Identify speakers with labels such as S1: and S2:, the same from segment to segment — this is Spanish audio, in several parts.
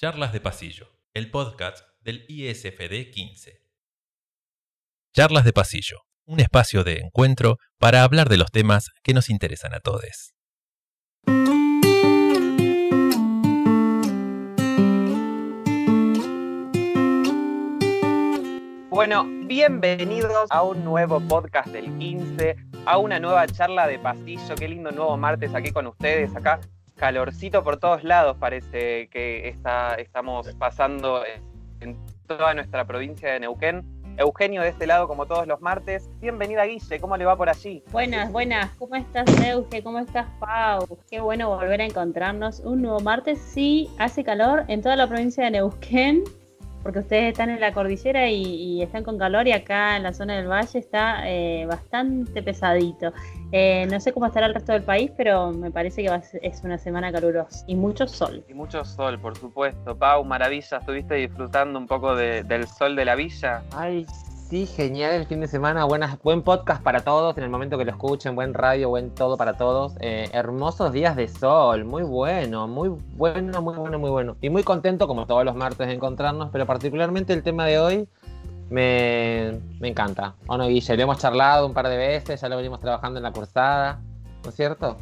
S1: Charlas de Pasillo, el podcast del ISFD 15. Charlas de Pasillo, un espacio de encuentro para hablar de los temas que nos interesan a todos.
S2: Bueno, bienvenidos a un nuevo podcast del 15, a una nueva charla de pasillo. Qué lindo nuevo martes aquí con ustedes. Acá calorcito por todos lados parece que está, estamos pasando en toda nuestra provincia de Neuquén. Eugenio de este lado como todos los martes. Bienvenida Guille, ¿cómo le va por allí?
S3: Buenas, buenas. ¿Cómo estás Euge? ¿Cómo estás Pau? Qué bueno volver a encontrarnos un nuevo martes. Sí, hace calor en toda la provincia de Neuquén porque ustedes están en la cordillera y, están con calor y acá en la zona del valle está eh, bastante pesadito. Eh, no sé cómo estará el resto del país, pero me parece que es una semana calurosa y mucho sol.
S2: Y mucho sol, por supuesto. Pau, maravilla, estuviste disfrutando un poco del sol de la villa.
S4: Ay, Sí, genial el fin de semana. Buenas, buen podcast para todos en el momento que lo escuchen. Buen radio, buen todo para todos. Eh, hermosos días de sol. Muy bueno, muy bueno, muy bueno, muy bueno. Y muy contento, como todos los martes, de encontrarnos. Pero particularmente el tema de hoy me, me encanta. Bueno, Guille, lo hemos charlado un par de veces. Ya lo venimos trabajando en la cursada. ¿No es cierto?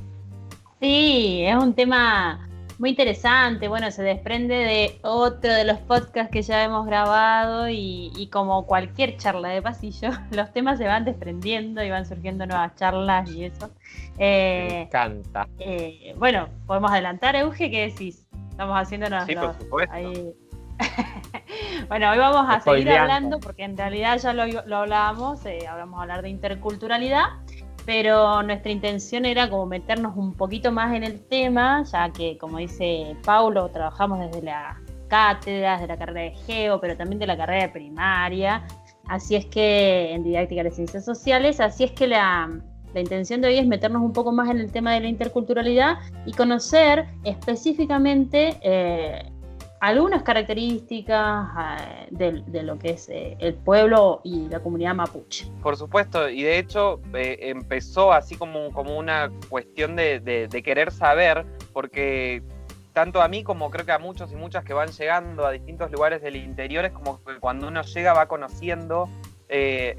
S3: Sí, es un tema muy interesante. Bueno, se desprende de otro de los podcasts que ya hemos grabado y, como cualquier charla de pasillo, los temas se van desprendiendo y van surgiendo nuevas charlas y eso.
S4: Eh, Me encanta.
S3: Eh, bueno, podemos adelantar, Euge, ¿qué decís? Estamos haciéndonos.
S2: Sí, por supuesto.
S3: bueno, hoy vamos a seguir hablando porque en realidad ya lo, lo hablábamos, eh, vamos a hablar de interculturalidad pero nuestra intención era como meternos un poquito más en el tema, ya que como dice Paulo, trabajamos desde la cátedra, de la carrera de Geo, pero también de la carrera de primaria, así es que en didáctica de ciencias sociales, así es que la, la intención de hoy es meternos un poco más en el tema de la interculturalidad y conocer específicamente eh, algunas características eh, de, lo que es eh, el pueblo y la comunidad mapuche.
S2: Por supuesto, y de hecho eh, empezó así como, como una cuestión de, querer saber, porque tanto a mí como creo que a muchos y muchas que van llegando a distintos lugares del interior, es como que cuando uno llega va conociendo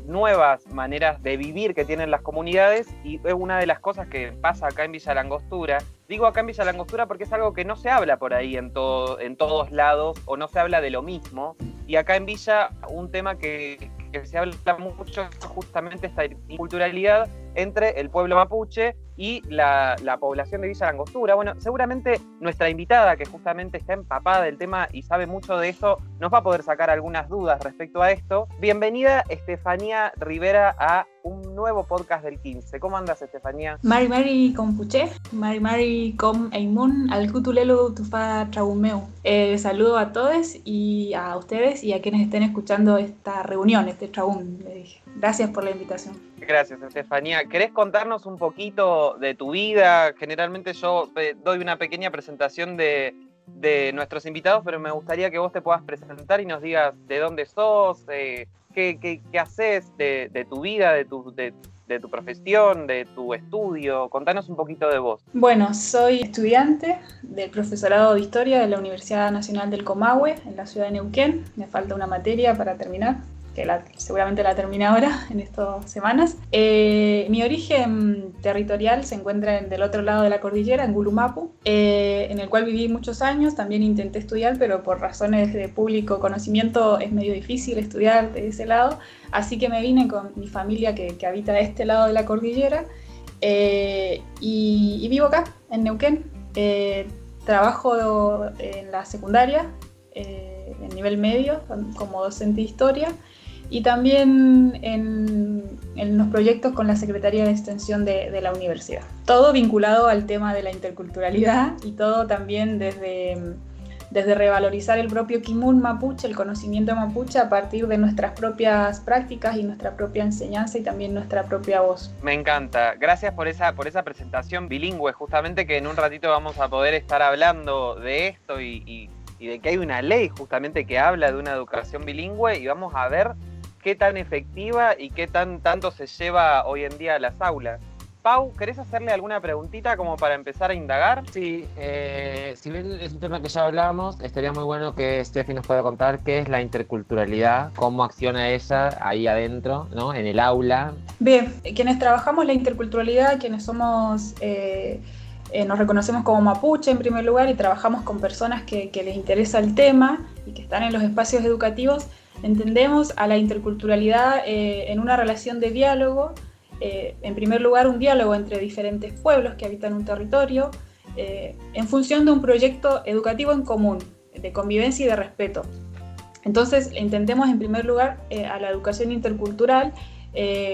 S2: nuevas maneras de vivir que tienen las comunidades y es una de las cosas que pasa acá en Villa Langostura Digo acá en Villa Langostura porque es algo que no se habla por ahí en, en todos lados o no se habla de lo mismo. Y acá en Villa un tema que, se habla mucho es justamente esta culturalidad entre el pueblo mapuche y la, población de Villa Langostura. Bueno, seguramente nuestra invitada, que justamente está empapada del tema y sabe mucho de eso, nos va a poder sacar algunas dudas respecto a esto. Bienvenida, Estefanía Rivera, a un nuevo podcast del 15. ¿Cómo andas, Estefanía?
S5: Mari Mari Compuche, Mari Mari Com Eimun, al Cutulelo Tufa Traumeu. Eh, saludo a todos y a ustedes y a quienes estén escuchando esta reunión, este Traum, le dije. Gracias por la invitación.
S2: Gracias, Estefanía. ¿Querés contarnos un poquito de tu vida? Generalmente yo eh, doy una pequeña presentación de, nuestros invitados, pero me gustaría que vos te puedas presentar y nos digas de dónde sos, eh, qué, haces de, tu vida, de tu, de, tu profesión, de tu estudio. Contanos un poquito de vos.
S5: Bueno, soy estudiante del profesorado de Historia de la Universidad Nacional del Comahue, en la ciudad de Neuquén. Me falta una materia para terminar que seguramente la termine ahora, en estas semanas. Eh, mi origen territorial se encuentra en, del otro lado de la cordillera, en Gulumapu, eh, en el cual viví muchos años. También intenté estudiar, pero por razones de público conocimiento es medio difícil estudiar de ese lado. Así que me vine con mi familia que, que habita este lado de la cordillera eh, y, vivo acá, en Neuquén. trabajo en la secundaria, en nivel medio, como docente de historia y también en, los proyectos con la Secretaría de Extensión de, la universidad. Todo vinculado al tema de la interculturalidad y todo también desde, desde revalorizar el propio Kimun Mapuche, el conocimiento mapuche a partir de nuestras propias prácticas y nuestra propia enseñanza y también nuestra propia voz.
S2: Me encanta. Gracias por esa, por esa presentación bilingüe, justamente que en un ratito vamos a poder estar hablando de esto y, y de que hay una ley justamente que habla de una educación bilingüe y vamos a ver qué tan efectiva y qué tan tanto se lleva hoy en día a las aulas. Pau, ¿querés hacerle alguna preguntita como para empezar a indagar?
S4: Sí, eh, si bien es un tema que ya hablamos, estaría muy bueno que Steffi nos pueda contar qué es la interculturalidad, cómo acciona ella ahí adentro, ¿no? En el aula.
S5: Bien, quienes trabajamos la interculturalidad, quienes somos... Eh, eh, nos reconocemos como mapuche en primer lugar y trabajamos con personas que, les interesa el tema y que están en los espacios educativos, entendemos a la interculturalidad en una relación de diálogo eh, en primer lugar, un diálogo entre diferentes pueblos que habitan un territorio eh, en función de un proyecto educativo en común, de convivencia y de respeto. Entonces, entendemos en primer lugar eh, a la educación intercultural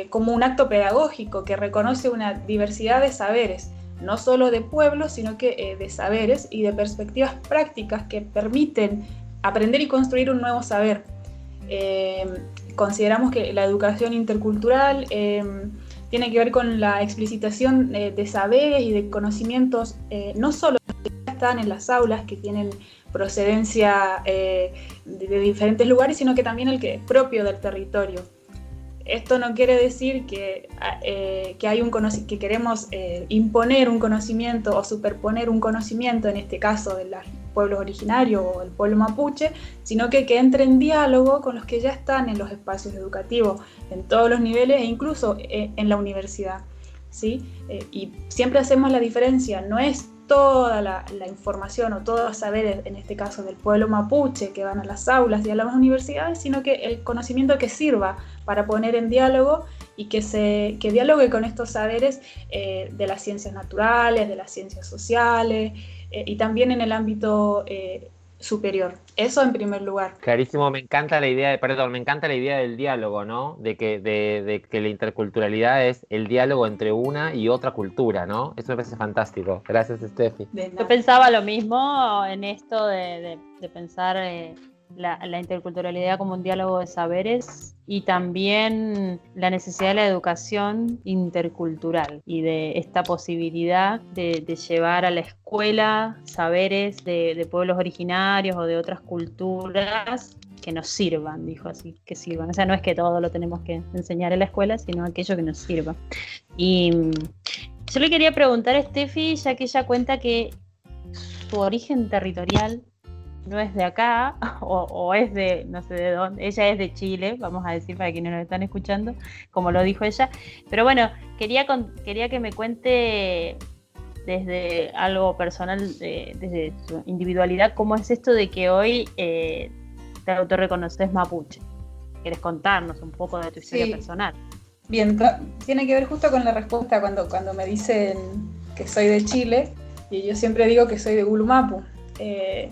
S5: como un acto pedagógico que reconoce una diversidad de saberes, no solo de pueblos, sino que de saberes y de perspectivas prácticas que permiten aprender y construir un nuevo saber. Consideramos que la educación intercultural tiene que ver con la explicitación eh, de saberes y de conocimientos, eh, no solo que están en las aulas, que tienen procedencia eh, de, diferentes lugares, sino que también el que es propio del territorio. Esto no quiere decir que, que, hay un que queremos imponer un conocimiento o superponer un conocimiento, en este caso de los pueblos originarios o el pueblo mapuche, sino que, que entre en diálogo con los que ya están en los espacios educativos en todos los niveles e incluso eh, en la universidad. ¿sí? Eh, y siempre hacemos la diferencia, no es toda la, información o todos los saberes, en este caso del pueblo mapuche, que van a las aulas y a las universidades, sino que el conocimiento que sirva para poner en diálogo y que, se, que dialogue con estos saberes eh, de las ciencias naturales, de las ciencias sociales y también en el ámbito superior. Eso en primer lugar.
S4: Clarísimo, me encanta la idea, de, perdón, me encanta la idea del diálogo, ¿no? De que, de, que la interculturalidad es el diálogo entre una y otra cultura, ¿no? Eso me parece fantástico. Gracias, Steffi.
S3: Yo pensaba lo mismo en esto de, pensar la, interculturalidad como un diálogo de saberes y también la necesidad de la educación intercultural y de esta posibilidad de, llevar a la escuela saberes de, pueblos originarios o de otras culturas que nos sirvan, dijo así, que sirvan. O sea, no es que todo lo tenemos que enseñar en la escuela, sino aquello que nos sirva. Y yo le quería preguntar a Steffi, ya que ella cuenta que su origen territorial no es de acá o, es de no sé de dónde, ella es de Chile, vamos a decir para quienes nos están escuchando, como lo dijo ella. Pero bueno, quería, quería que me cuente desde algo personal, desde su individualidad, cómo es esto de que hoy eh, te autorreconoces mapuche. ¿Quieres contarnos un poco de tu historia personal?
S5: Bien, tiene que ver justo con la respuesta cuando, cuando me dicen que soy de Chile y yo siempre digo que soy de Gulumapu. Eh,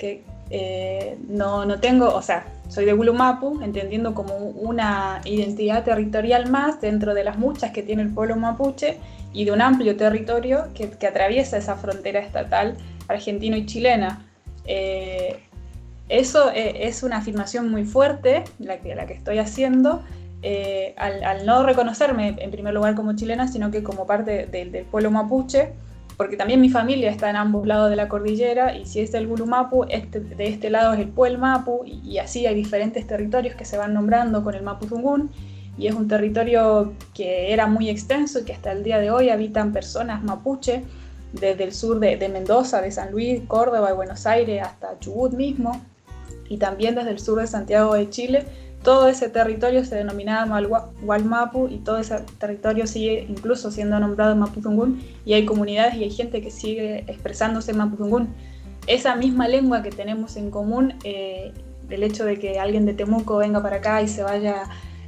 S5: que eh, no, no, tengo, o sea, soy de Gulumapu, entendiendo como una identidad territorial más dentro de las muchas que tiene el pueblo mapuche y de un amplio territorio que, atraviesa esa frontera estatal argentino y chilena. Eh, eso eh, es una afirmación muy fuerte, la que, la que estoy haciendo, al, al, no reconocerme en primer lugar como chilena, sino que como parte del pueblo mapuche porque también mi familia está en ambos lados de la cordillera y si es el Gulumapu, este, de este lado es el Puel Mapu y, así hay diferentes territorios que se van nombrando con el Mapuzungún y es un territorio que era muy extenso y que hasta el día de hoy habitan personas mapuche desde el sur de Mendoza, de San Luis, Córdoba y Buenos Aires hasta Chubut mismo y también desde el sur de Santiago de Chile todo ese territorio se denominaba Walmapu y todo ese territorio sigue incluso siendo nombrado Mapudungún y hay comunidades y hay gente que sigue expresándose en Mapudungún. Esa misma lengua que tenemos en común, eh, el hecho de que alguien de Temuco venga para acá y se vaya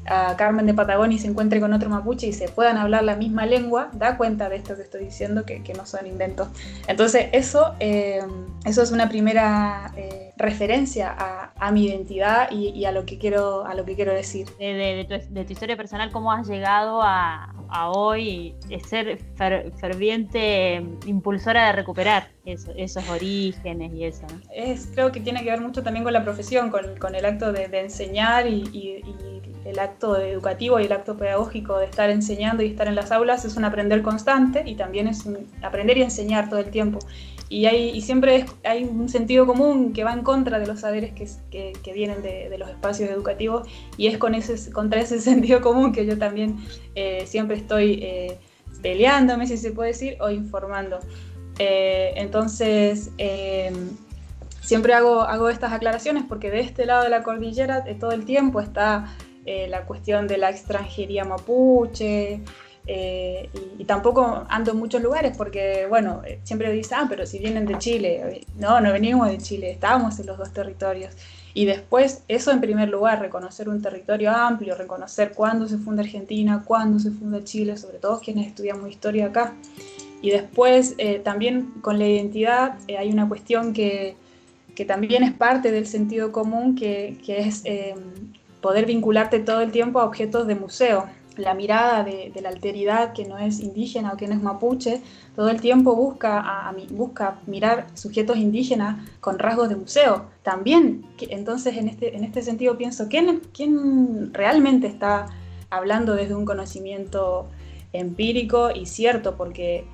S5: a Carmen de Patagonia y se encuentre con otro mapuche y se puedan hablar la misma lengua, da cuenta de esto que estoy diciendo, que, no son inventos. Entonces, eso, eh, eso es una primera eh, referencia a, mi identidad y, a, lo que quiero, a lo que quiero decir.
S3: De, tu, historia personal, ¿cómo has llegado a, hoy ser ferviente impulsora de recuperar esos orígenes y eso?
S5: Es, creo que tiene que ver mucho también con la profesión, con, el acto de, enseñar y el acto educativo y el acto pedagógico de estar enseñando y estar en las aulas es un aprender constante y también es aprender y enseñar todo el tiempo. Y, siempre hay un sentido común que va en contra de los saberes que, vienen de, los espacios educativos y es contra ese sentido común que yo también eh, siempre estoy... Eh, peleándome, si se puede decir, o informando. Eh, entonces, em, siempre hago, hago estas aclaraciones porque de este lado de la cordillera todo el tiempo está la cuestión de la extranjería mapuche, eh, y, tampoco ando en muchos lugares porque, bueno, siempre dicen, ah, pero si vienen de Chile, no, no venimos de Chile, estábamos en los dos territorios. Y después, eso en primer lugar, reconocer un territorio amplio, reconocer cuándo se funda Argentina, cuándo se funda Chile, sobre todo quienes estudiamos historia acá. Y después, eh, también con la identidad, eh, hay una cuestión que, que, también es parte del sentido común, que, que es eh, poder vincularte todo el tiempo a objetos de museo la mirada de, la alteridad que no es indígena o que no es mapuche, todo el tiempo busca, a, busca mirar sujetos indígenas con rasgos de museo. También, entonces en este, en este sentido pienso, ¿quién, ¿quién realmente está hablando desde un conocimiento empírico y cierto? Porque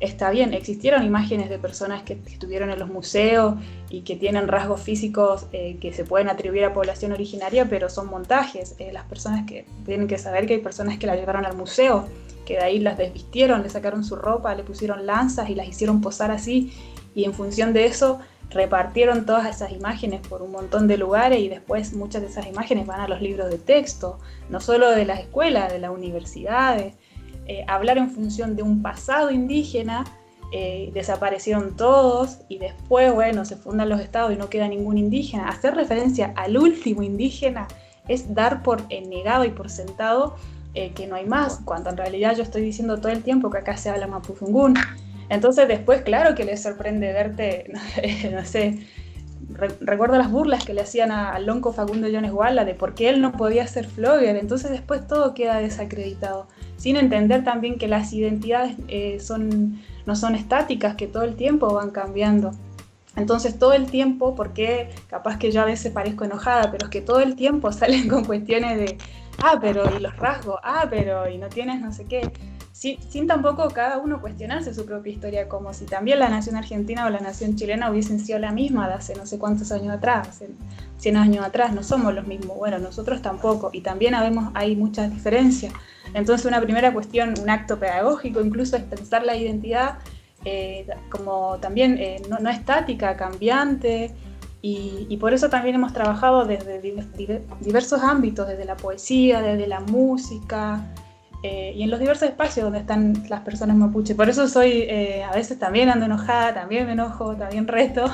S5: está bien, existieron imágenes de personas que estuvieron en los museos y que tienen rasgos físicos eh, que se pueden atribuir a población originaria, pero son montajes. Eh, las personas que tienen que saber que hay personas que la llevaron al museo, que de ahí las desvistieron, le sacaron su ropa, le pusieron lanzas y las hicieron posar así, y en función de eso repartieron todas esas imágenes por un montón de lugares y después muchas de esas imágenes van a los libros de texto, no solo de las escuelas, de las universidades. Eh, hablar en función de un pasado indígena, eh, desaparecieron todos y después, bueno, se fundan los estados y no queda ningún indígena. Hacer referencia al último indígena es dar por negado y por sentado eh, que no hay más, cuando en realidad yo estoy diciendo todo el tiempo que acá se habla mapuzungún. Entonces después, claro que les sorprende verte, no sé, recuerdo las burlas que le hacían al lonco Facundo Jones Guala de por qué él no podía ser flogger, entonces después todo queda desacreditado sin entender también que las identidades eh, no son estáticas, que todo el tiempo van cambiando. Entonces todo el tiempo, porque capaz que yo a veces parezco enojada, pero es que todo el tiempo salen con cuestiones de, ah, pero y los rasgos, ah, pero y no tienes no sé qué sin, tampoco cada uno cuestionarse su propia historia, como si también la nación argentina o la nación chilena hubiesen sido la misma de hace no sé cuántos años atrás, hace 100 años atrás, no somos los mismos, bueno, nosotros tampoco, y también habemos, hay muchas diferencias. Entonces una primera cuestión, un acto pedagógico incluso es pensar la identidad eh, como también eh, no, estática, cambiante, y, y, por eso también hemos trabajado desde diversos ámbitos, desde la poesía, desde la música, eh, y en los diversos espacios donde están las personas mapuche. Por eso soy, eh, a veces también ando enojada, también me enojo, también reto,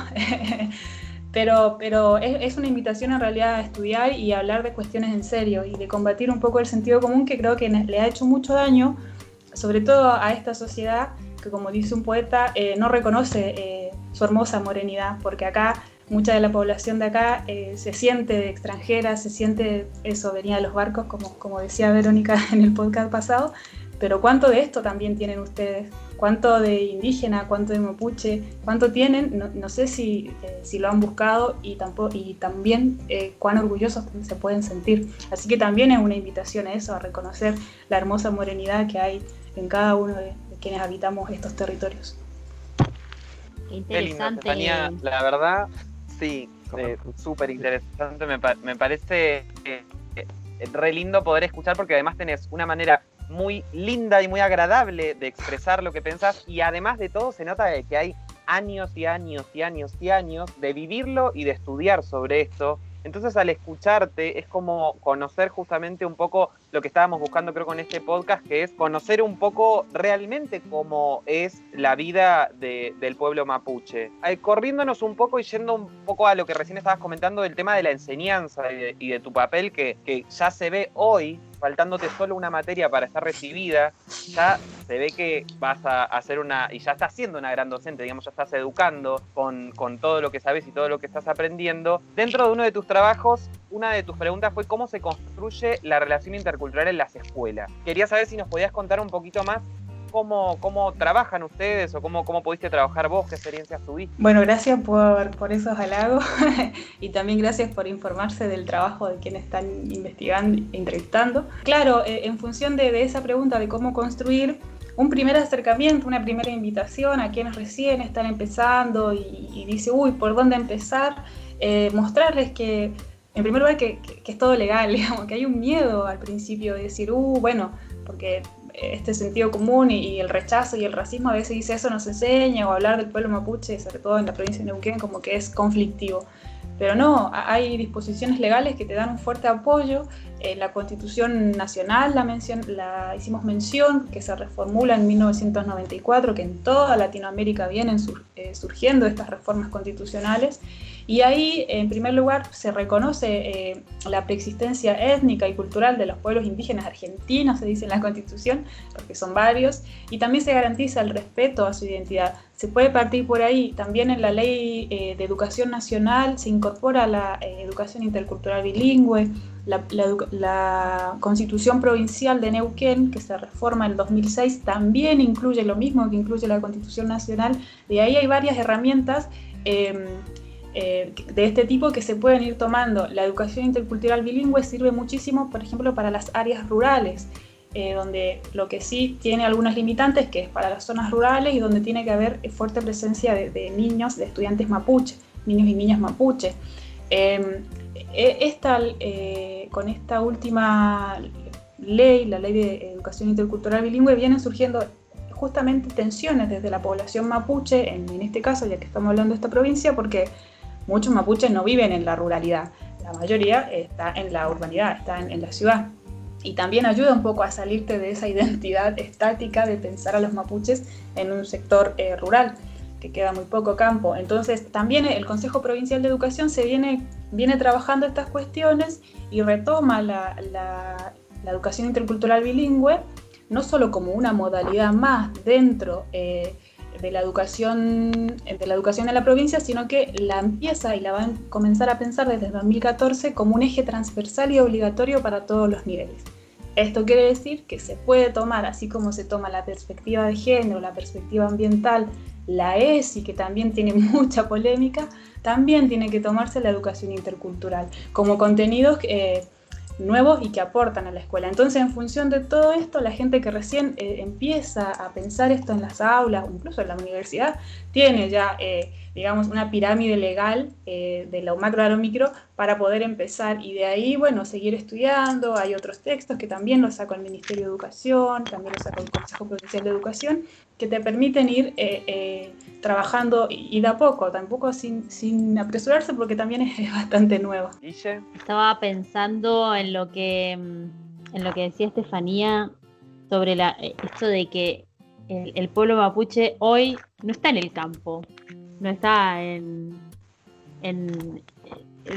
S5: pero, pero es, una invitación en realidad a estudiar y a hablar de cuestiones en serio y de combatir un poco el sentido común que creo que le ha hecho mucho daño, sobre todo a esta sociedad que como dice un poeta, eh, no reconoce su hermosa morenidad, porque acá mucha de la población de acá eh, se siente extranjera, se siente eso, venía de los barcos, como, como decía Verónica en el podcast pasado, pero ¿cuánto de esto también tienen ustedes? ¿Cuánto de indígena, cuánto de mapuche, cuánto tienen? No, sé si, eh, si, lo han buscado y, tampoco, y también eh, cuán orgullosos se pueden sentir. Así que también es una invitación a eso, a reconocer la hermosa morenidad que hay en cada uno de, quienes habitamos estos territorios.
S2: interesante. la verdad, Sí, eh, súper interesante. Me, me parece eh, eh, re lindo poder escuchar porque además tenés una manera muy linda y muy agradable de expresar lo que pensás y además de todo se nota que hay años y años y años y años de vivirlo y de estudiar sobre esto entonces al escucharte es como conocer justamente un poco lo que estábamos buscando creo con este podcast, que es conocer un poco realmente cómo es la vida del pueblo mapuche. corriéndonos un poco y yendo un poco a lo que recién estabas comentando del tema de la enseñanza y de, tu papel que, que ya se ve hoy faltándote solo una materia para estar recibida, ya se ve que vas a hacer una, y ya estás siendo una gran docente, digamos, ya estás educando con, con todo lo que sabes y todo lo que estás aprendiendo. Dentro de uno de tus trabajos, una de tus preguntas fue cómo se construye la relación intercultural en las escuelas. Quería saber si nos podías contar un poquito más cómo, cómo trabajan ustedes o cómo, cómo pudiste trabajar vos, qué experiencias tuviste.
S5: Bueno, gracias por, por esos halagos y también gracias por informarse del trabajo de quienes están investigando entrevistando. Claro, eh, en función de, de esa pregunta de cómo construir, un primer acercamiento, una primera invitación a quienes recién están empezando y, dice, uy, ¿por dónde empezar? Eh, mostrarles que, en primer lugar, que, que, es todo legal, digamos, que hay un miedo al principio de decir, uh, bueno, porque este sentido común y, el rechazo y el racismo a veces dice eso no se enseña o hablar del pueblo mapuche, sobre todo en la provincia de Neuquén, como que es conflictivo. Pero no, hay disposiciones legales que te dan un fuerte apoyo. En la Constitución Nacional la, mención, la hicimos mención, que se reformula en 1994, que en toda Latinoamérica vienen eh, surgiendo estas reformas constitucionales. Y ahí, en primer lugar, se reconoce eh, la preexistencia étnica y cultural de los pueblos indígenas argentinos, se dice en la Constitución, porque son varios, y también se garantiza el respeto a su identidad. Se puede partir por ahí. También en la Ley eh, de Educación Nacional se incorpora la eh, educación intercultural bilingüe, la, la, Constitución Provincial de Neuquén, que se reforma en 2006, también incluye lo mismo que incluye la Constitución Nacional. De ahí hay varias herramientas em, eh, de este tipo que se pueden ir tomando. La educación intercultural bilingüe sirve muchísimo, por ejemplo, para las áreas rurales, eh, donde lo que sí tiene algunas limitantes, que es para las zonas rurales y donde tiene que haber fuerte presencia de, niños, de estudiantes mapuche, niños y niñas mapuche. Em, e, esta, eh, con esta última ley, la ley de educación intercultural bilingüe, vienen surgiendo justamente tensiones desde la población mapuche, en, en este caso, ya que estamos hablando de esta provincia, porque muchos mapuches no viven en la ruralidad, la mayoría está en la urbanidad, está en, la ciudad. Y también ayuda un poco a salirte de esa identidad estática de pensar a los mapuches en un sector eh, rural, que queda muy poco campo. Entonces, también el Consejo Provincial de Educación se viene, viene trabajando estas cuestiones y retoma la, educación intercultural bilingüe, no solo como una modalidad más dentro eh, de la educación de la educación en la provincia, sino que la empieza y la van a comenzar a pensar desde 2014 como un eje transversal y obligatorio para todos los niveles. Esto quiere decir que se puede tomar, así como se toma la perspectiva de género, la perspectiva ambiental, la ESI, que también tiene mucha polémica, también tiene que tomarse la educación intercultural como contenidos eh, nuevos y que aportan a la escuela. Entonces, en función de todo esto, la gente que recién eh, empieza a pensar esto en las aulas incluso en la universidad, tiene ya, eh, digamos, una pirámide legal eh, de lo macro a lo micro para poder empezar y de ahí, bueno, seguir estudiando. Hay otros textos que también los sacó el Ministerio de Educación, también los sacó el Consejo Provincial de Educación, que te permiten ir trabajando y, de a poco, tampoco sin, sin apresurarse porque también es, bastante nuevo.
S3: Estaba pensando en lo que mm, en lo que decía Estefanía sobre la, eh, esto de que el, pueblo mapuche hoy no está en el campo, no está en, en,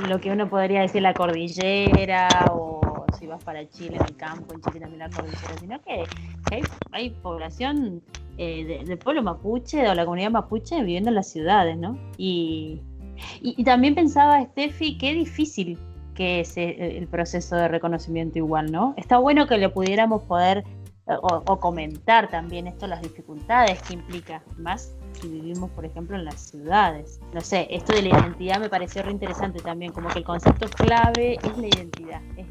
S3: lo que uno podría decir la cordillera o si vas para Chile en el campo, en Chile también la cordillera, sino que hay, población eh, del pueblo mapuche o la comunidad mapuche viviendo en las ciudades, ¿no? Y, y, también pensaba, Steffi, qué difícil que es eh, el proceso de reconocimiento igual, ¿no? Está bueno que le pudiéramos poder o, comentar también esto, las dificultades que implica, más si vivimos, por ejemplo, en las ciudades. No sé, esto de la identidad me pareció re interesante también, como que el concepto clave es la identidad, es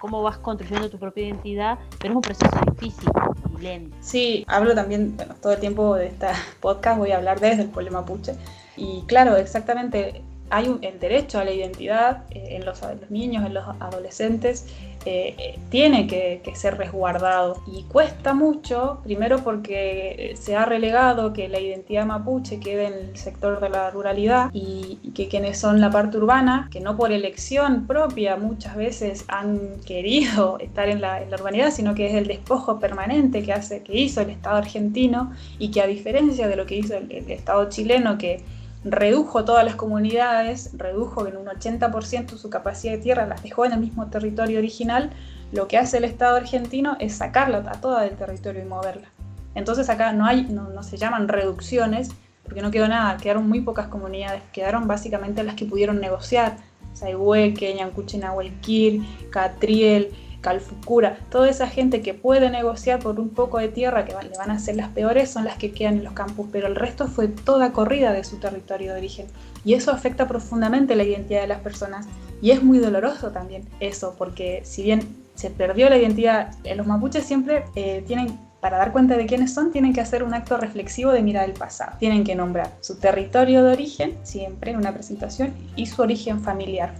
S3: cómo vas construyendo tu propia identidad, pero es un proceso difícil y lento.
S5: Sí, hablo también, bueno, todo el tiempo de esta podcast voy a hablar desde el pueblo mapuche. Y claro, exactamente, hay un, el derecho a la identidad eh, en, los, en, los, niños, en los adolescentes, eh, tiene que, ser resguardado. Y cuesta mucho, primero porque se ha relegado que la identidad mapuche quede en el sector de la ruralidad y, que quienes son la parte urbana, que no por elección propia muchas veces han querido estar en la, urbanidad, sino que es el despojo permanente que, hace, que hizo el Estado argentino y que a diferencia de lo que hizo el Estado chileno, que redujo todas las comunidades, redujo en un 80% su capacidad de tierra, las dejó en el mismo territorio original, lo que hace el Estado argentino es sacarla a toda del territorio y moverla. Entonces acá no, hay, no, se llaman reducciones, porque no quedó nada, quedaron muy pocas comunidades, quedaron básicamente las que pudieron negociar, Saihueque, Ñancuchinahuelquir, Catriel, Calfucura, toda esa gente que puede negociar por un poco de tierra que le van a ser las peores son las que quedan en los campos, pero el resto fue toda corrida de su territorio de origen. Y eso afecta profundamente la identidad de las personas. Y es muy doloroso también eso, porque si bien se perdió la identidad, eh, los mapuches siempre eh, tienen para dar cuenta de quiénes son, tienen que hacer un acto reflexivo de mirar el pasado. Tienen que nombrar su territorio de origen, siempre en una presentación, y su origen familiar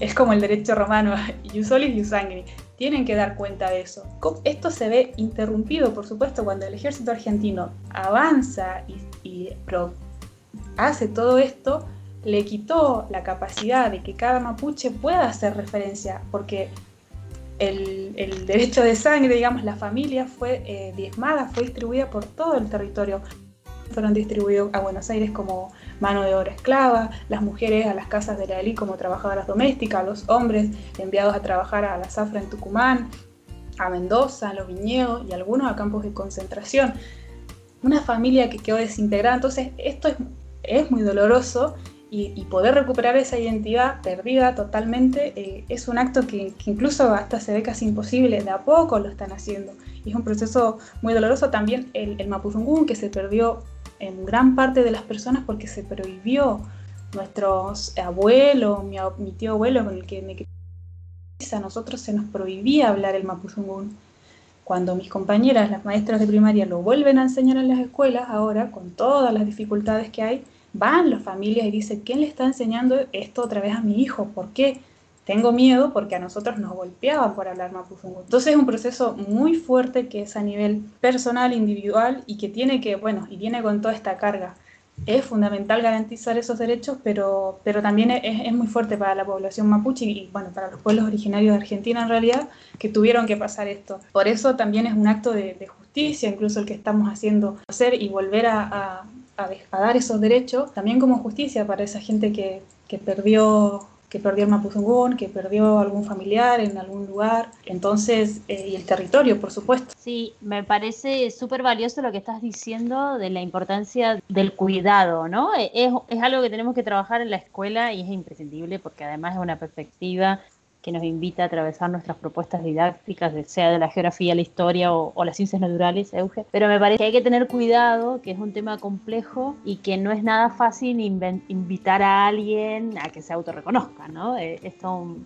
S5: es como el derecho romano, ius solis, ius sanguinis. Tienen que dar cuenta de eso. Esto se ve interrumpido, por supuesto, cuando el ejército argentino avanza y, hace todo esto, le quitó la capacidad de que cada mapuche pueda hacer referencia, porque el, derecho de sangre, digamos, la familia fue eh, diezmada, fue distribuida por todo el territorio. Fueron distribuidos a Buenos Aires como mano de obra esclava, las mujeres a las casas de la élite como trabajadoras domésticas, los hombres enviados a trabajar a la zafra en Tucumán, a Mendoza, a los viñedos y algunos a campos de concentración. Una familia que quedó desintegrada, entonces esto es, es muy doloroso y, poder recuperar esa identidad perdida totalmente eh, es un acto que, incluso hasta se ve casi imposible, de a poco lo están haciendo. Y es un proceso muy doloroso también el, el Mapudungún que se perdió en gran parte de las personas porque se prohibió. Nuestros abuelos, mi, tío abuelo con el que me a nosotros se nos prohibía hablar el Mapudungún. Cuando mis compañeras, las maestras de primaria, lo vuelven a enseñar en las escuelas ahora, con todas las dificultades que hay, van las familias y dicen, ¿quién le está enseñando esto otra vez a mi hijo? ¿Por qué? Tengo miedo porque a nosotros nos golpeaban por hablar mapuzungun. Entonces es un proceso muy fuerte que es a nivel personal, individual y que tiene que, bueno, y viene con toda esta carga. Es fundamental garantizar esos derechos, pero, pero también es, muy fuerte para la población mapuche y, bueno, para los pueblos originarios de Argentina en realidad, que tuvieron que pasar esto. Por eso también es un acto de, justicia, incluso el que estamos haciendo hacer y volver a a, dar esos derechos, también como justicia para esa gente que perdió que perdió el Mapuzungún, que perdió algún familiar en algún lugar, entonces, eh, y el territorio, por supuesto.
S3: Sí, me parece súper valioso lo que estás diciendo de la importancia del cuidado, ¿no? Es, es algo que tenemos que trabajar en la escuela y es imprescindible porque además es una perspectiva que nos invita a atravesar nuestras propuestas didácticas, sea de la geografía, la historia o, las ciencias naturales, Euge. Pero me parece que hay que tener cuidado, que es un tema complejo y que no es nada fácil invitar a alguien a que se autorreconozca, ¿no? Eh, esto,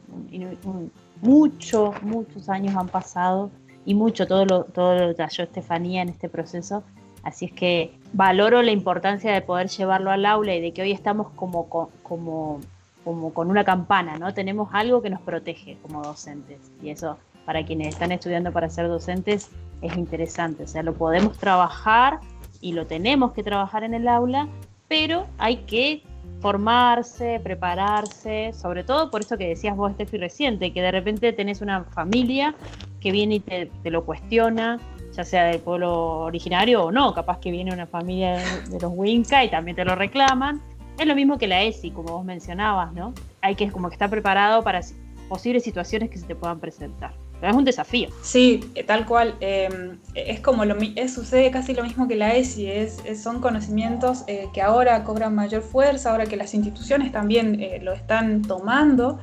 S3: muchos, muchos años han pasado y mucho, todo lo, todo lo trayó Estefanía en este proceso. Así es que valoro la importancia de poder llevarlo al aula y de que hoy estamos como, como como con una campana, ¿no? Tenemos algo que nos protege como docentes. Y eso, para quienes están estudiando para ser docentes, es interesante. O sea, lo podemos trabajar y lo tenemos que trabajar en el aula, pero hay que formarse, prepararse, sobre todo por eso que decías vos, Steffi, reciente, que de repente tenés una familia que viene y te, lo cuestiona, ya sea del pueblo originario o no, capaz que viene una familia de, de los Winca y también te lo reclaman, es lo mismo que la ESI, como vos mencionabas, ¿no? Hay que como que estar preparado para posibles situaciones que se te puedan presentar. Es un desafío.
S5: Sí, eh, tal cual. Em, es como lo sucede casi lo mismo que la ESI. Es, son conocimientos eh, que ahora cobran mayor fuerza, ahora que las instituciones también eh, lo están tomando.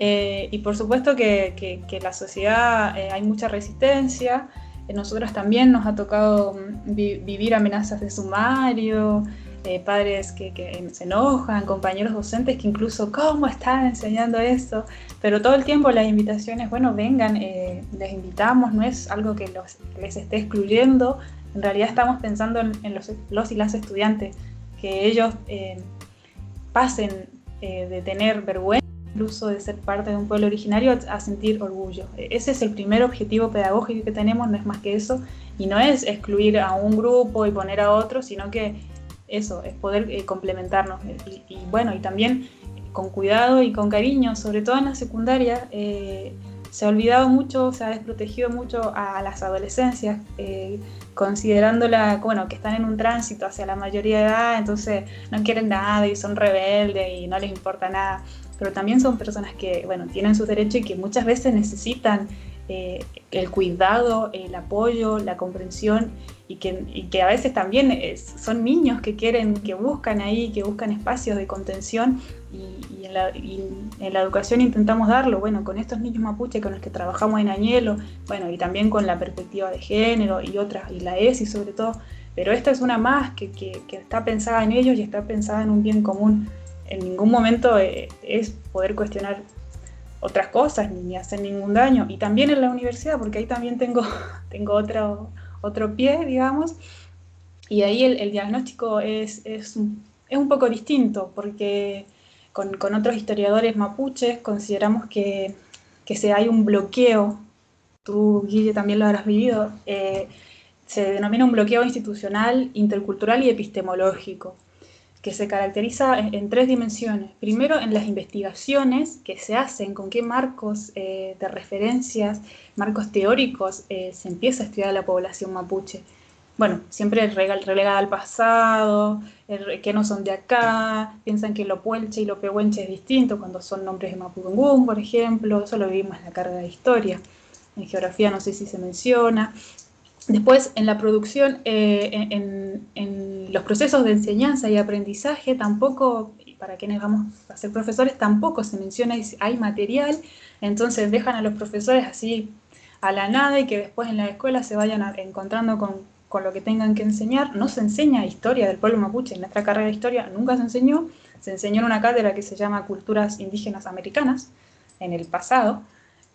S5: y por supuesto que, que, la sociedad hay mucha resistencia. nosotros también nos ha tocado mm, vivir amenazas de sumario. Eh, padres que, se enojan, compañeros docentes que incluso, ¿cómo están enseñando esto? Pero todo el tiempo las invitaciones, bueno, vengan, eh, les invitamos, no es algo que los, les esté excluyendo, en realidad estamos pensando en, los, y las estudiantes, que ellos eh, pasen de tener vergüenza incluso de ser parte de un pueblo originario a sentir orgullo. E, ese es el primer objetivo pedagógico que tenemos, no es más que eso, y no es excluir a un grupo y poner a otro, sino que eso, es poder eh, complementarnos. Y, bueno, y también con cuidado y con cariño, sobre todo en la secundaria, eh, se ha olvidado mucho, se ha desprotegido mucho a las adolescencias, eh, considerándola, bueno, que están en un tránsito hacia la mayoría de edad, entonces no quieren nada y son rebeldes y no les importa nada. Pero también son personas que, bueno, tienen sus derechos y que muchas veces necesitan el cuidado, el apoyo, la comprensión y que, a veces también son niños que quieren, que buscan ahí, que buscan espacios de contención y, en, la, educación intentamos darlo, bueno, con estos niños mapuche con los que trabajamos en Añelo, bueno, y también con la perspectiva de género y otras, y la ESI sobre todo, pero esta es una más que, está pensada en ellos y está pensada en un bien común. En ningún momento eh, es poder cuestionar otras cosas ni hacer ningún daño. Y también en la universidad, porque ahí también tengo, tengo otro, otro pie, digamos, y ahí el, diagnóstico es, es, un, es, un, poco distinto, porque con, con otros historiadores mapuches consideramos que, que se hay un bloqueo tú, Guille, también lo habrás vivido, eh, se denomina un bloqueo institucional, intercultural y epistemológico, que se caracteriza en, tres dimensiones. Primero, en las investigaciones que se hacen, con qué marcos de referencias, marcos teóricos se empieza a estudiar la población mapuche bueno, siempre relegada al pasado, que no son de acá, piensan que lo puelche y lo pehuenche es distinto cuando son nombres de Mapudungún, por ejemplo, eso lo vivimos en la carga de historia. En geografía no sé si se menciona. Después, en la producción, eh, en, los procesos de enseñanza y aprendizaje, tampoco, para quienes vamos a ser profesores, tampoco se menciona, hay material, entonces dejan a los profesores así a la nada y que después en la escuela se vayan encontrando con con lo que tengan que enseñar. No se enseña historia del pueblo mapuche, en nuestra carrera de historia nunca se enseñó, se enseñó en una cátedra que se llama Culturas Indígenas Americanas en el pasado,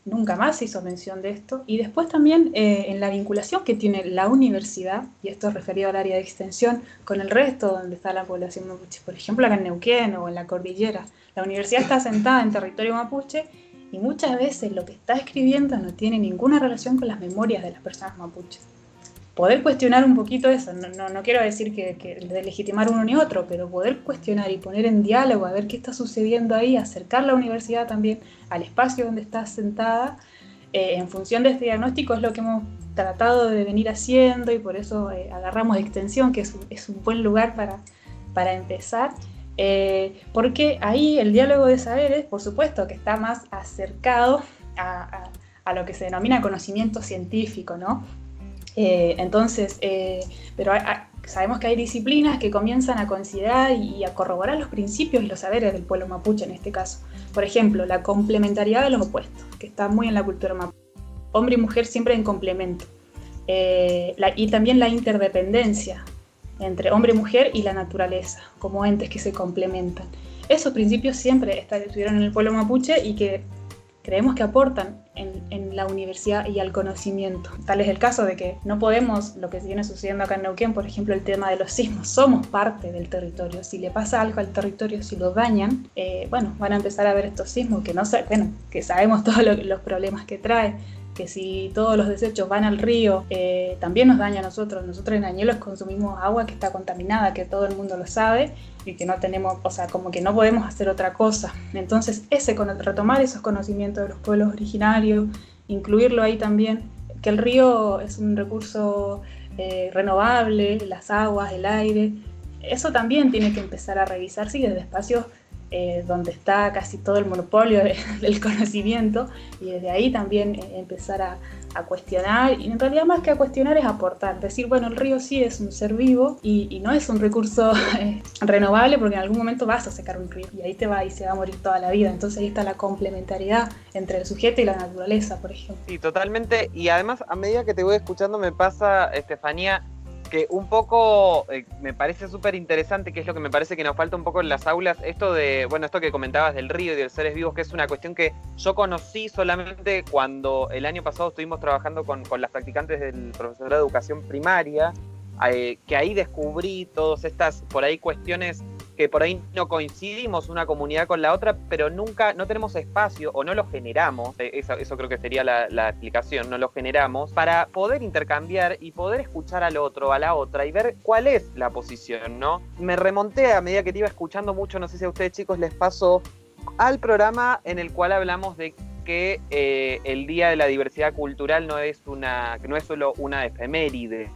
S5: nunca más se hizo mención de esto. Y después también eh, en la vinculación que tiene la universidad, y esto es referido al área de extensión, con el resto donde está la población mapuche, por ejemplo acá en Neuquén o en la cordillera. La universidad está sentada en territorio mapuche y muchas veces lo que está escribiendo no tiene ninguna relación con las memorias de las personas mapuches poder cuestionar un poquito eso, no, no, quiero decir que, legitimar uno ni otro, pero poder cuestionar y poner en diálogo a ver qué está sucediendo ahí, acercar la universidad también al espacio donde está sentada, eh, en función de este diagnóstico es lo que hemos tratado de venir haciendo y por eso eh, agarramos extensión, que es, es, un buen lugar para, para empezar. Eh, porque ahí el diálogo de saberes, por supuesto, que está más acercado a, a lo que se denomina conocimiento científico, ¿no? Eh, entonces, eh, pero sabemos que hay disciplinas que comienzan a considerar y, a corroborar los principios y los saberes del pueblo mapuche en este caso. Por ejemplo, la complementariedad de los opuestos, que está muy en la cultura mapuche. Hombre y mujer siempre en complemento. Eh, y también la interdependencia entre hombre y mujer y la naturaleza, como entes que se complementan. Esos principios siempre estuvieron en el pueblo mapuche y que creemos que aportan en, la universidad y al conocimiento. Tal es el caso de que no podemos, lo que viene sucediendo acá en Neuquén, por ejemplo, el tema de los sismos, somos parte del territorio. Si le pasa algo al territorio, si lo dañan, eh, bueno, van a empezar a ver estos sismos que no bueno, que sabemos todos los problemas que trae que si todos los desechos van al río, eh, también nos daña a nosotros. Nosotros en Añelos consumimos agua que está contaminada, que todo el mundo lo sabe y que no tenemos, o sea, como que no podemos hacer otra cosa. Entonces, ese retomar esos conocimientos de los pueblos originarios, incluirlo ahí también, que el río es un recurso eh, renovable, las aguas, el aire, eso también tiene que empezar a revisarse y desde espacios eh, donde está casi todo el monopolio del conocimiento y desde ahí también eh, empezar a, cuestionar y en realidad más que a cuestionar es aportar, decir, bueno, el río sí es un ser vivo y, no es un recurso renovable porque en algún momento vas a secar un río y ahí te va y se va a morir toda la vida, entonces ahí está la complementariedad entre el sujeto y la naturaleza, por ejemplo.
S2: Sí, totalmente, y además a medida que te voy escuchando me pasa, Estefanía, que un poco eh, me parece súper interesante, que es lo que me parece que nos falta un poco en las aulas, esto de, bueno, esto que comentabas del río y de los seres vivos, que es una cuestión que yo conocí solamente cuando el año pasado estuvimos trabajando con, con las practicantes del profesorado de educación primaria, eh, que ahí descubrí todas estas, por ahí, cuestiones que por ahí no coincidimos una comunidad con la otra, pero nunca, no tenemos espacio o no lo generamos, eh, eso, creo que sería la, explicación, no lo generamos, para poder intercambiar y poder escuchar al otro, a la otra y ver cuál es la posición, ¿no? Me remonté a medida que te iba escuchando mucho, no sé si a ustedes chicos les pasó, al programa en el cual hablamos de que eh, el Día de la Diversidad Cultural no es, una, no es solo una efeméride,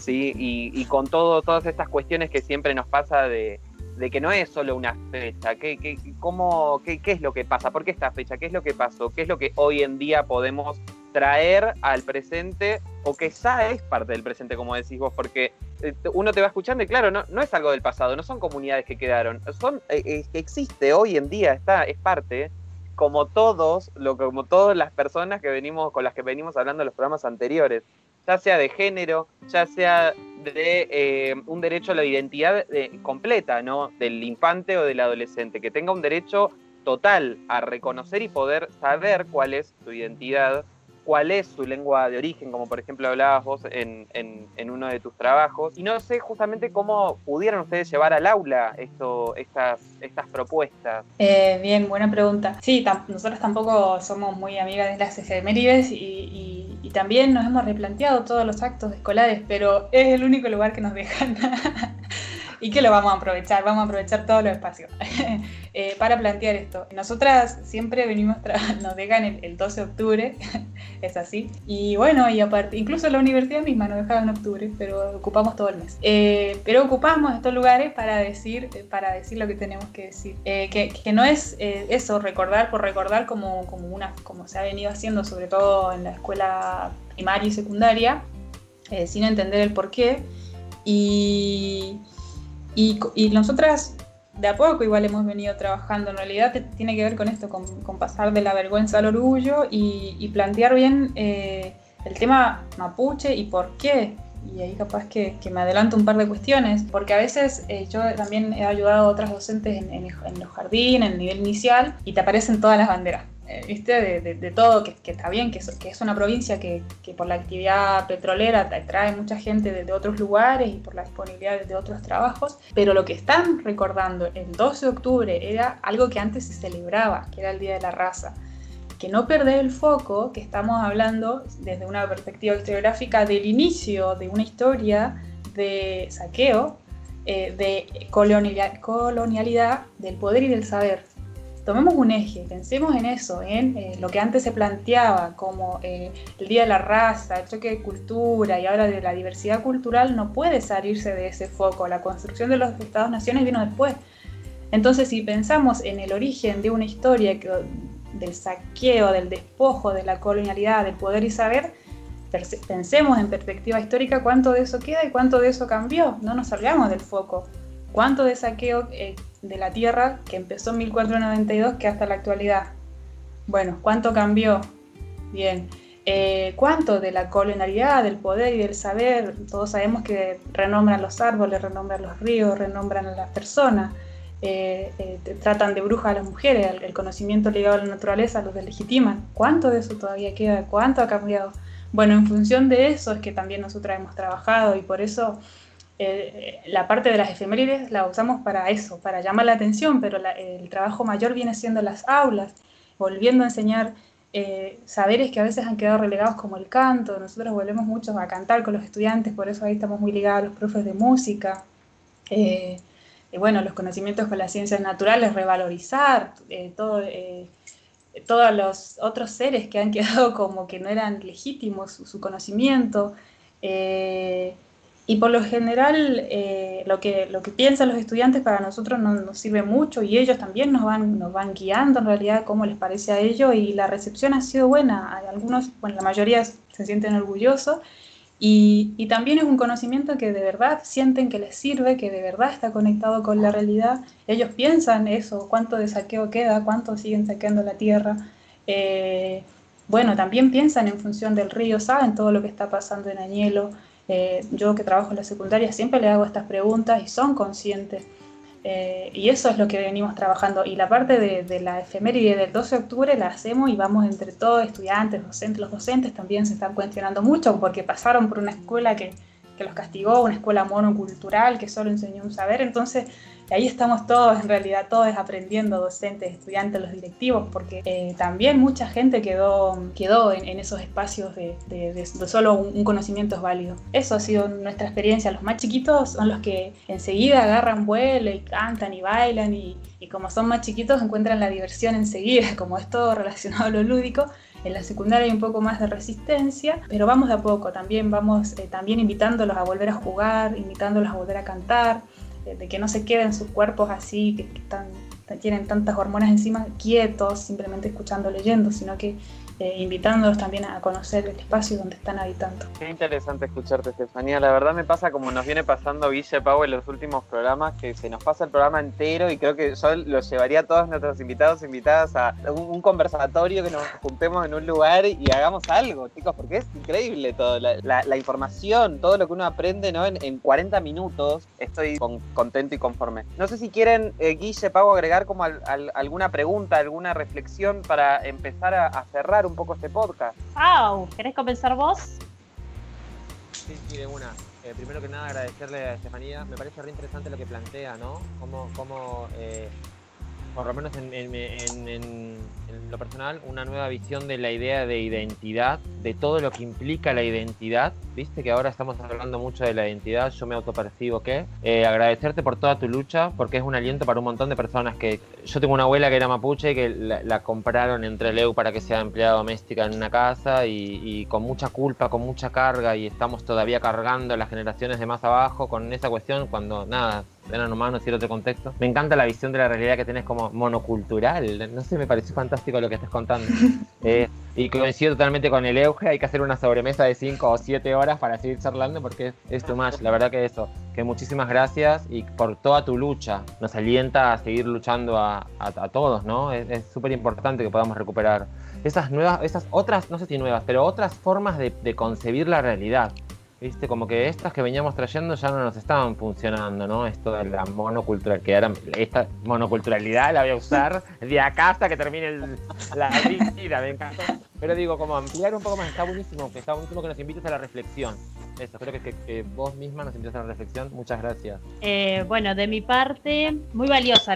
S2: ¿sí? Y, con todo, todas estas cuestiones que siempre nos pasa de, de que no es solo una fecha, ¿qué, qué, cómo, qué, qué es lo que pasa? ¿Por qué esta fecha? ¿Qué es lo que pasó? ¿Qué es lo que hoy en día podemos traer al presente o que ya es parte del presente, como decís vos? Porque eh, uno te va escuchando y claro, no, no es algo del pasado, no son comunidades que quedaron, son eh, existe hoy en día, está, es parte, como todos, lo, como todas las personas que venimos, con las que venimos hablando en los programas anteriores ya sea de género, ya sea de eh, un derecho a la identidad eh, completa, ¿no? Del infante o del adolescente, que tenga un derecho total a reconocer y poder saber cuál es su identidad, cuál es su lengua de origen, como por ejemplo hablabas vos en, uno de tus trabajos. Y no sé justamente cómo pudieron ustedes llevar al aula esto, estas, estas propuestas.
S5: Eh, bien, buena pregunta. Sí, nosotros tampoco somos muy amigas de las efemérides y y, también nos hemos replanteado todos los actos escolares, pero es el único lugar que nos dejan. y que lo vamos a aprovechar, vamos a aprovechar todos los espacios eh, para plantear esto. Nosotras siempre venimos, nos dejan el, 12 de octubre, es así, y bueno, y aparte, incluso la universidad misma nos dejaba en octubre, pero ocupamos todo el mes. Eh, pero ocupamos estos lugares para decir, eh, para decir lo que tenemos que decir, que, que, no es eso, recordar por recordar como, como, una, como se ha venido haciendo, sobre todo en la escuela primaria y secundaria, sin entender el por qué. Y, y, nosotras de a poco igual hemos venido trabajando, en realidad tiene que ver con esto, con, pasar de la vergüenza al orgullo y, plantear bien eh, el tema mapuche y por qué. Y ahí capaz que, me adelanto un par de cuestiones, porque a veces eh, yo también he ayudado a otras docentes en, en los jardines, en el nivel inicial, y te aparecen todas las banderas ¿viste? De, todo, que, está bien, que es, que es una provincia que, por la actividad petrolera trae mucha gente de, otros lugares y por la disponibilidad de otros trabajos, pero lo que están recordando el 12 de octubre era algo que antes se celebraba, que era el Día de la Raza. Que no perder el foco, que estamos hablando desde una perspectiva historiográfica del inicio de una historia de saqueo, eh, de colonialidad, del poder y del saber tomemos un eje, pensemos en eso, en eh, lo que antes se planteaba como eh, el Día de la Raza, el choque de cultura y ahora de la diversidad cultural, no puede salirse de ese foco. La construcción de los Estados-naciones vino después. Entonces, si pensamos en el origen de una historia del saqueo, del despojo, de la colonialidad, del poder y saber, pensemos en perspectiva histórica cuánto de eso queda y cuánto de eso cambió. No nos salgamos del foco. ¿Cuánto de saqueo eh, de la Tierra que empezó en 1492 que hasta la actualidad? Bueno, ¿cuánto cambió? Bien. Eh, ¿Cuánto de la colonialidad, del poder y del saber? Todos sabemos que renombran los árboles, renombran los ríos, renombran a las personas, eh, tratan de brujas a las mujeres, el, conocimiento ligado a la naturaleza los deslegitiman. ¿Cuánto de eso todavía queda? ¿Cuánto ha cambiado? Bueno, en función de eso es que también nosotros hemos trabajado y por eso eh, la parte de las efemérides la usamos para eso, para llamar la atención, pero el trabajo mayor viene siendo las aulas, volviendo a enseñar eh, saberes que a veces han quedado relegados como el canto. Nosotros volvemos mucho a cantar con los estudiantes, por eso ahí estamos muy ligados a los profes de música. Eh, bueno, los conocimientos con las ciencias naturales, revalorizar todo, todos los otros seres que han quedado como que no eran legítimos su conocimiento. Y por lo general, eh, lo, que, lo que piensan los estudiantes para nosotros no, nos sirve mucho y ellos también nos van, nos van guiando en realidad cómo les parece a ellos y la recepción ha sido buena. Algunos, bueno, la mayoría se sienten orgullosos y, y, también es un conocimiento que de verdad sienten que les sirve, que de verdad está conectado con la realidad. Ellos piensan eso, cuánto de saqueo queda, cuánto siguen saqueando la tierra. Eh, bueno, también piensan en función del río, saben todo lo que está pasando en Añelo. Eh, yo que trabajo en la secundaria siempre le hago estas preguntas y son conscientes. Eh, y eso es lo que venimos trabajando. Y la parte de, la efeméride del 12 de octubre la hacemos y vamos entre todos, estudiantes, docentes. Los docentes también se están cuestionando mucho porque pasaron por una escuela que, que los castigó, una escuela monocultural que solo enseñó un saber. Entonces ahí estamos todos, en realidad, todos aprendiendo, docentes, estudiantes, los directivos, porque eh, también mucha gente quedó, quedó en, esos espacios de, solo un, conocimiento es válido. Eso ha sido nuestra experiencia. Los más chiquitos son los que enseguida agarran vuelo y cantan y bailan y, como son más chiquitos encuentran la diversión enseguida, como es todo relacionado a lo lúdico. En la secundaria hay un poco más de resistencia, pero vamos de a poco. También vamos eh, también invitándolos a volver a jugar, invitándolos a volver a cantar de, que no se queden sus cuerpos así, que, tienen tantas hormonas encima, quietos, simplemente escuchando, leyendo, sino que eh, invitándolos también a conocer el espacio donde están habitando.
S2: Qué interesante escucharte, Estefanía. La verdad me pasa como nos viene pasando Guille Pau en los últimos programas, que se nos pasa el programa entero y creo que yo lo llevaría a todos nuestros invitados, invitadas a un, conversatorio, que nos juntemos en un lugar y hagamos algo, chicos, porque es increíble todo, la, información, todo lo que uno aprende ¿no? en, 40 minutos. Estoy contento y conforme. No sé si quieren, eh, Guille, Pau, agregar como alguna pregunta, alguna reflexión para empezar a cerrar un poco este podcast.
S3: Wow, ¿querés comenzar vos?
S4: Sí, sí, de una. Eh, primero que nada agradecerle a Estefanía, me parece re interesante lo que plantea, ¿no? Cómo, cómo eh, por lo menos en, en lo personal, una nueva visión de la idea de identidad, de todo lo que implica la identidad. Viste que ahora estamos hablando mucho de la identidad, yo me autopercibo que. Eh, agradecerte por toda tu lucha, porque es un aliento para un montón de personas que. Yo tengo una abuela que era mapuche y que la, compraron entre Leu para que sea empleada doméstica en una casa y, y con mucha culpa, con mucha carga y estamos todavía cargando las generaciones de más abajo con esa cuestión cuando nada, eran humanos y era otro contexto. Me encanta la visión de la realidad que tenés como monocultural. No sé, me pareció fantástico lo que estás contando. Eh, y coincido totalmente con el Euge. Hay que hacer una sobremesa de 5 o 7 horas para seguir charlando porque es, too much. La verdad que eso. Que muchísimas gracias y por toda tu lucha. Nos alienta a seguir luchando a, todos, ¿no? Es súper importante que podamos recuperar esas nuevas, esas otras, no sé si nuevas, pero otras formas de, de concebir la realidad. Viste, como que estas que veníamos trayendo ya no nos estaban funcionando, ¿no? Esto de la monocultural, que ahora esta monoculturalidad la voy a usar de acá hasta que termine la vida, me encanta. Pero digo, como ampliar un poco más, está buenísimo, que está buenísimo que nos invites a la reflexión. Eso, creo que, vos misma nos invitas a la reflexión. Muchas gracias.
S3: Eh, bueno, de mi parte, muy valiosa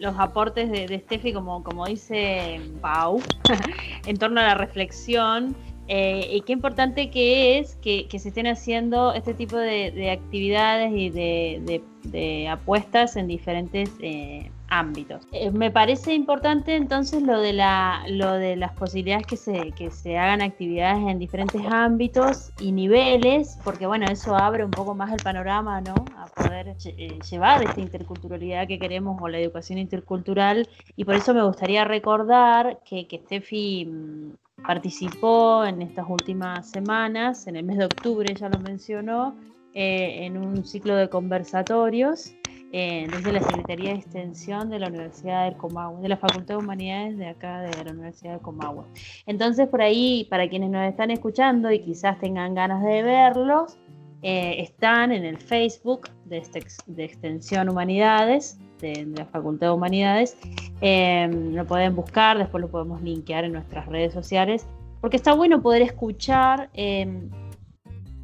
S3: los aportes de, de Steffi, como, como dice Pau, en torno a la reflexión. Eh, y qué importante que es que, se estén haciendo este tipo de, actividades y de, apuestas en diferentes eh, ámbitos. Eh, me parece importante entonces lo de, la, lo de las posibilidades que se, que se hagan actividades en diferentes ámbitos y niveles, porque bueno, eso abre un poco más el panorama, ¿no? A poder llevar esta interculturalidad que queremos o la educación intercultural. Y por eso me gustaría recordar que, que Steffi mm, participó en estas últimas semanas, en el mes de octubre ya lo mencionó, eh, en un ciclo de conversatorios eh, desde la Secretaría de Extensión de la Universidad del Comahue, de la Facultad de Humanidades de acá de la Universidad del Comahue. Entonces, por ahí, para quienes nos están escuchando y quizás tengan ganas de verlos, eh, están en el Facebook de, de Extensión Humanidades de, la Facultad de Humanidades. Em, lo pueden buscar, después lo podemos linkear en nuestras redes sociales, porque está bueno poder escuchar em,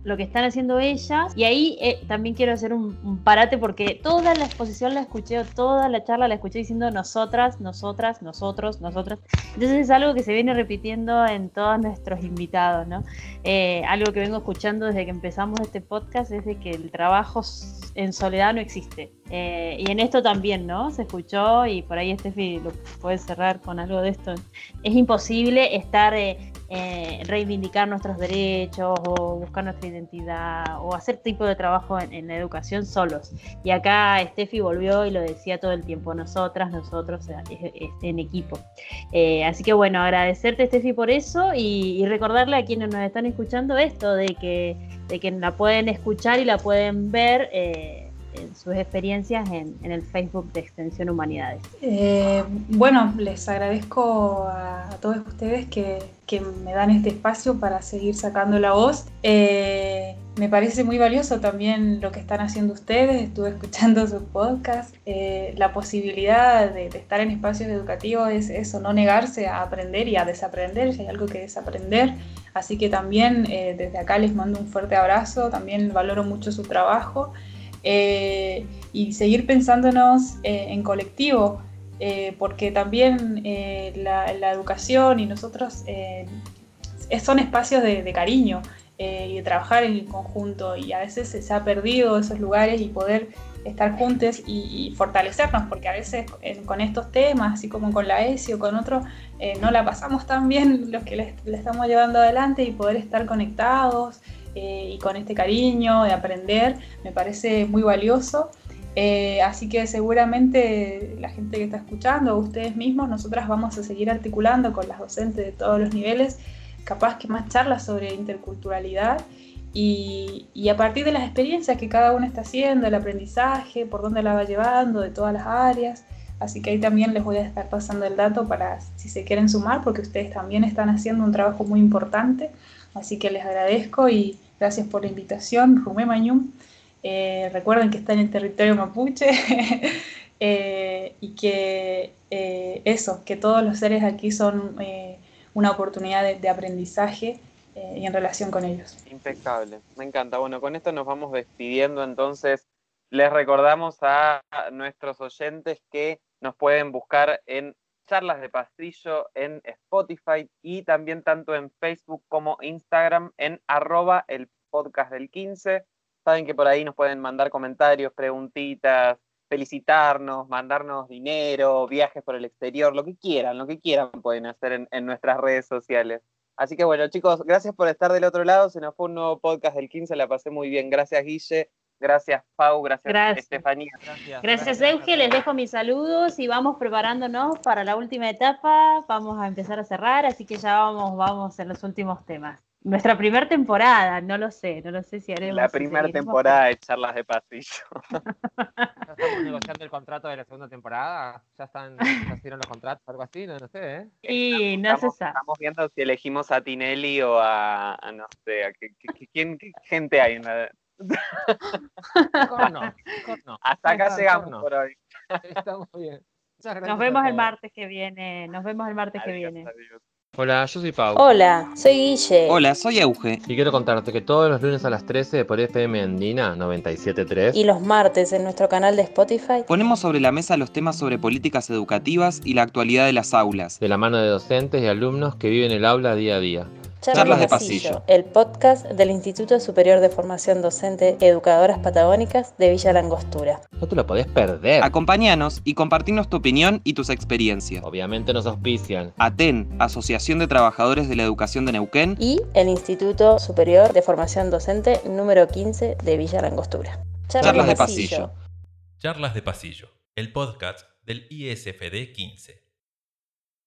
S3: lo que están haciendo ellas. Y ahí eh, también quiero hacer un, parate porque toda la exposición la escuché, toda la charla la escuché diciendo nosotras, nosotras, nosotros, nosotras. Entonces es algo que se viene repitiendo en todos nuestros invitados, ¿no? Eh, algo que vengo escuchando desde que empezamos este podcast es de que el trabajo en soledad no existe. Eh, y en esto también, ¿no? Se escuchó y por ahí Steffi lo puede cerrar con algo de esto. Es imposible estar eh, reivindicar nuestros derechos o buscar nuestra identidad o hacer tipo de trabajo en, la educación solos. Y acá Steffi volvió y lo decía todo el tiempo, nosotras, nosotros, en equipo. Eh, así que bueno, agradecerte Steffi por eso y, recordarle a quienes nos están escuchando esto, de que, de que la pueden escuchar y la pueden ver. Eh, sus experiencias en, el Facebook de Extensión Humanidades.
S5: Eh, bueno, les agradezco a, todos ustedes que, me dan este espacio para seguir sacando la voz. Eh, me parece muy valioso también lo que están haciendo ustedes, estuve escuchando sus podcasts, eh, la posibilidad de, estar en espacios educativos es eso, no negarse a aprender y a desaprender, si hay algo que desaprender. Así que también desde acá les mando un fuerte abrazo, también valoro mucho su trabajo. Eh, y seguir pensándonos eh, en colectivo, eh, porque también la, educación y nosotros son espacios de, cariño y de trabajar en conjunto y a veces se, ha perdido esos lugares y poder estar juntos y, fortalecernos, porque a veces con estos temas, así como con la ESI o con otros, no la pasamos tan bien los que le, estamos llevando adelante y poder estar conectados eh, y con este cariño de aprender me parece muy valioso. Eh, así que seguramente la gente que está escuchando, ustedes mismos, nosotras vamos a seguir articulando con las docentes de todos los niveles, capaz que más charlas sobre interculturalidad y, a partir de las experiencias que cada uno está haciendo, el aprendizaje, por dónde la va llevando, de todas las áreas. Así que ahí también les voy a estar pasando el dato para si se quieren sumar, porque ustedes también están haciendo un trabajo muy importante. Así que les agradezco y, Gracias por la invitación, Rumé Mañum. Eh, recuerden que está en el territorio mapuche eh, y que eh, eso, que todos los seres aquí son una oportunidad de, aprendizaje y en relación con ellos.
S2: Impecable, me encanta. Bueno, con esto nos vamos despidiendo entonces. Les recordamos a nuestros oyentes que nos pueden buscar en charlas de pasillo en Spotify y también tanto en Facebook como Instagram en arroba el podcast del 15. Saben que por ahí nos pueden mandar comentarios, preguntitas, felicitarnos, mandarnos dinero, viajes por el exterior, lo que quieran, lo que quieran pueden hacer en, nuestras redes sociales. Así que bueno, chicos, gracias por estar del otro lado. Se nos fue un nuevo podcast del 15, la pasé muy bien. Gracias, Guille. Gracias, Pau. Gracias, Estefanía.
S3: Gracias, gracias Euge. Les dejo mis saludos y vamos preparándonos para la última etapa. Vamos a empezar a cerrar, así que ya vamos, vamos en los últimos temas. Nuestra primera temporada, no lo sé, no lo sé si haremos.
S2: La primera temporada de charlas de pasillo.
S4: ¿Ya estamos negociando el contrato de la segunda temporada? ¿Ya están haciendo los contratos algo así? No, sé, ¿eh?
S3: Y no se sabe.
S2: Estamos viendo si elegimos a Tinelli o a, no sé, a qué, quién, qué gente hay en la...
S4: no, no.
S2: Hasta acá llegamos por hoy.
S4: Estamos bien.
S3: Nos vemos el martes que viene. Nos vemos el martes que viene.
S4: Hola, yo soy Pau.
S6: Hola, soy Guille.
S7: Hola, soy Euge.
S4: Y quiero contarte que todos los lunes a las 13 por FM Andina 97.3
S6: y los martes en nuestro canal de Spotify
S7: ponemos sobre la mesa los temas sobre políticas educativas y la actualidad de las aulas.
S4: De la mano de docentes y alumnos que viven el aula día a día.
S6: Charlas, de pasillo, el podcast del Instituto Superior de Formación Docente Educadoras Patagónicas de Villa Langostura.
S4: No te lo podés perder.
S7: Acompáñanos y compartinos tu opinión y tus experiencias.
S4: Obviamente nos auspician.
S7: ATEN, Asociación de Trabajadores de la Educación de Neuquén.
S6: Y el Instituto Superior de Formación Docente número 15 de Villa Langostura.
S7: Charlas, de pasillo.
S1: Charlas de pasillo, el podcast del ISFD 15.